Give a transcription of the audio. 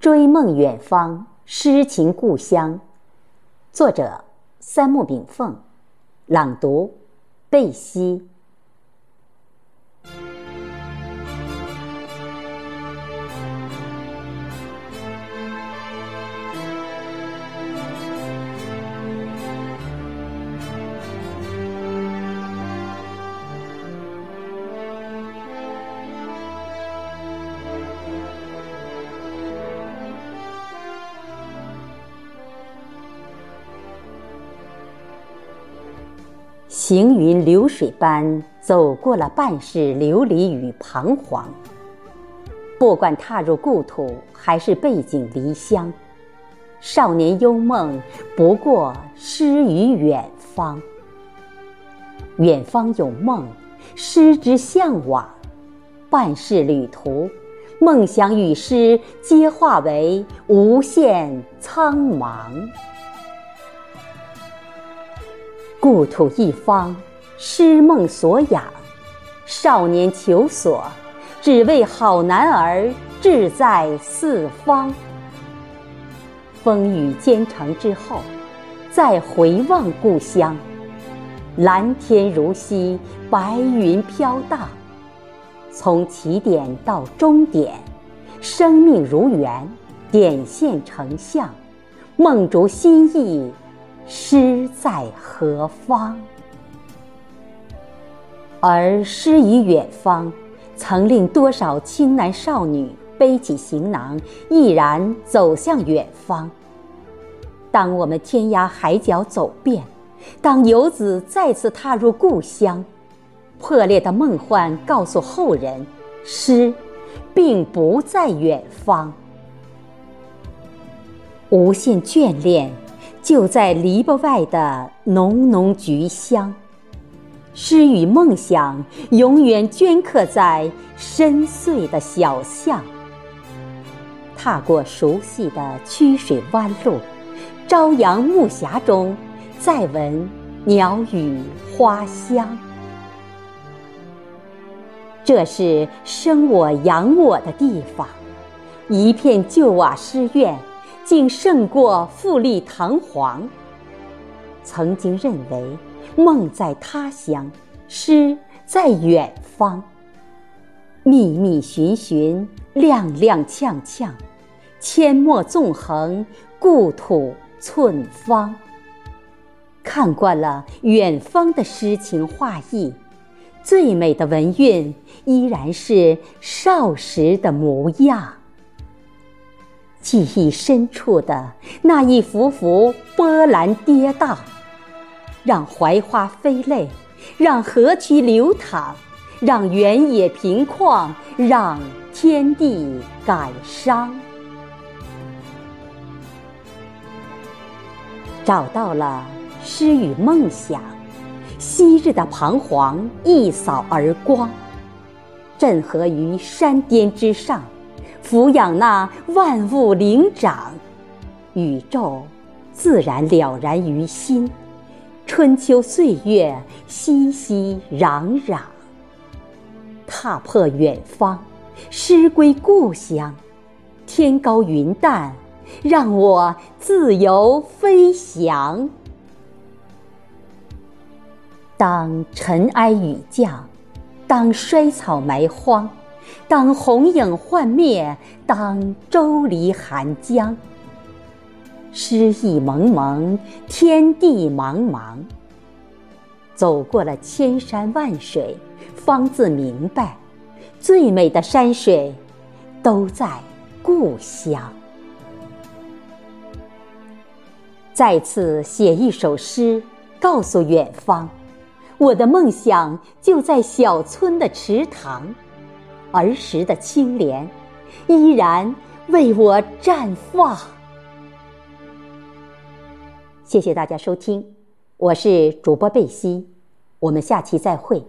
追梦远方，诗情故乡。作者：三木炳凤。朗读：贝西。行云流水般走过了半世流离与彷徨。不管踏入故土，还是背井离乡，少年幽梦不过诗与远方。远方有梦，诗之向往。半世旅途，梦想与诗皆化为无限苍茫。故土一方，诗梦所养；少年求索，只为好男儿志在四方。风雨兼程之后，再回望故乡，蓝天如洗，白云飘荡。从起点到终点，生命如圆，点线成像，梦逐心意。诗在何方？而诗与远方，曾令多少青男少女背起行囊，毅然走向远方。当我们天涯海角走遍，当游子再次踏入故乡，破裂的梦幻告诉后人：诗，并不在远方。无限眷恋。就在篱笆外的浓浓菊香，诗与梦想永远镌刻在深邃的小巷。踏过熟悉的曲水弯路，朝阳暮霞中，再闻鸟语花香。这是生我养我的地方，一片旧瓦诗院。竟胜过富丽堂皇。曾经认为梦在他乡，诗在远方。密密寻寻，踉踉跄跄，阡陌纵横，故土寸方。看惯了远方的诗情画意，最美的文韵依然是少时的模样。记忆深处的那一幅幅波澜跌宕，让槐花飞泪，让河渠流淌，让原野平旷，让天地感伤。找到了诗与梦想，昔日的彷徨一扫而光，镇河于山巅之上。抚养那万物灵长，宇宙自然了然于心。春秋岁月熙熙攘攘，踏破远方，诗归故乡。天高云淡，让我自由飞翔。当尘埃雨降，当衰草埋荒。当红影幻灭，当舟离寒江，诗意蒙蒙，天地茫茫。走过了千山万水，方自明白，最美的山水都在故乡。再次写一首诗，告诉远方，我的梦想就在小村的池塘。儿时的青莲，依然为我绽放。谢谢大家收听，我是主播贝西，我们下期再会。